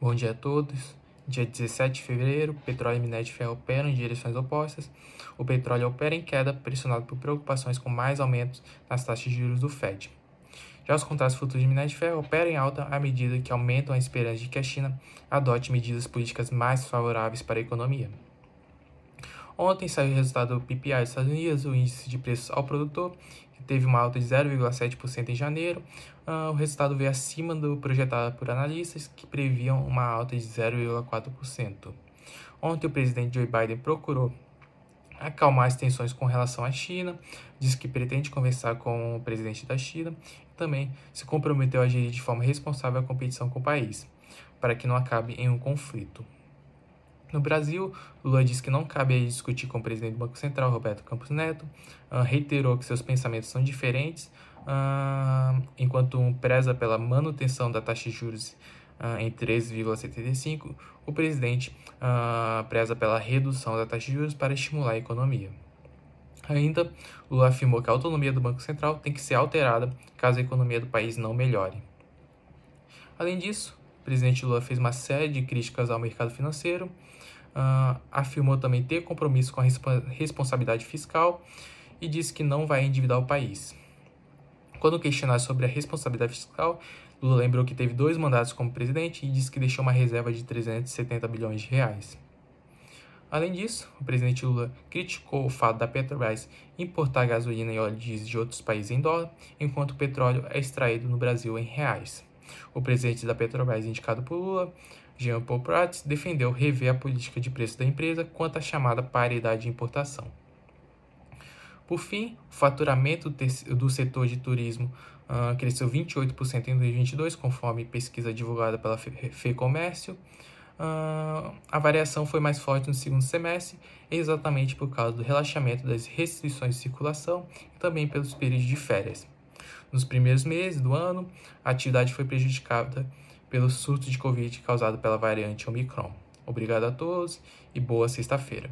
Bom dia a todos. Dia 17 de fevereiro, petróleo e minério de ferro operam em direções opostas. O petróleo opera em queda, pressionado por preocupações com mais aumentos nas taxas de juros do Fed. Já os contratos futuros de minério de ferro operam em alta à medida que aumentam a esperança de que a China adote medidas políticas mais favoráveis para a economia. Ontem saiu o resultado do PPI dos Estados Unidos, o índice de preços ao produtor, que teve uma alta de 0,7% em janeiro. Uh, o resultado veio acima do projetado por analistas, que previam uma alta de 0,4%. Ontem o presidente Joe Biden procurou acalmar as tensões com relação à China, disse que pretende conversar com o presidente da China e também se comprometeu a gerir de forma responsável a competição com o país, para que não acabe em um conflito. No Brasil, Lula disse que não cabe discutir com o presidente do Banco Central, Roberto Campos Neto, uh, reiterou que seus pensamentos são diferentes, uh, enquanto um preza pela manutenção da taxa de juros uh, em 13,75, o presidente preza pela redução da taxa de juros para estimular a economia. Ainda, Lula afirmou que a autonomia do Banco Central tem que ser alterada caso a economia do país não melhore. Além disso, o presidente Lula fez uma série de críticas ao mercado financeiro, uh, afirmou também ter compromisso com a resp responsabilidade fiscal e disse que não vai endividar o país. Quando questionado sobre a responsabilidade fiscal, Lula lembrou que teve dois mandatos como presidente e disse que deixou uma reserva de 370 bilhões de reais. Além disso, o presidente Lula criticou o fato da Petrobras importar gasolina e óleo diesel de outros países em dólar, enquanto o petróleo é extraído no Brasil em reais. O presidente da Petrobras, indicado por Lula, Jean Paul Prats, defendeu rever a política de preço da empresa quanto à chamada paridade de importação. Por fim, o faturamento do setor de turismo uh, cresceu 28% em 2022, conforme pesquisa divulgada pela FEComércio. Uh, a variação foi mais forte no segundo semestre, exatamente por causa do relaxamento das restrições de circulação e também pelos períodos de férias. Nos primeiros meses do ano, a atividade foi prejudicada pelo surto de Covid causado pela variante Omicron. Obrigado a todos e boa sexta-feira.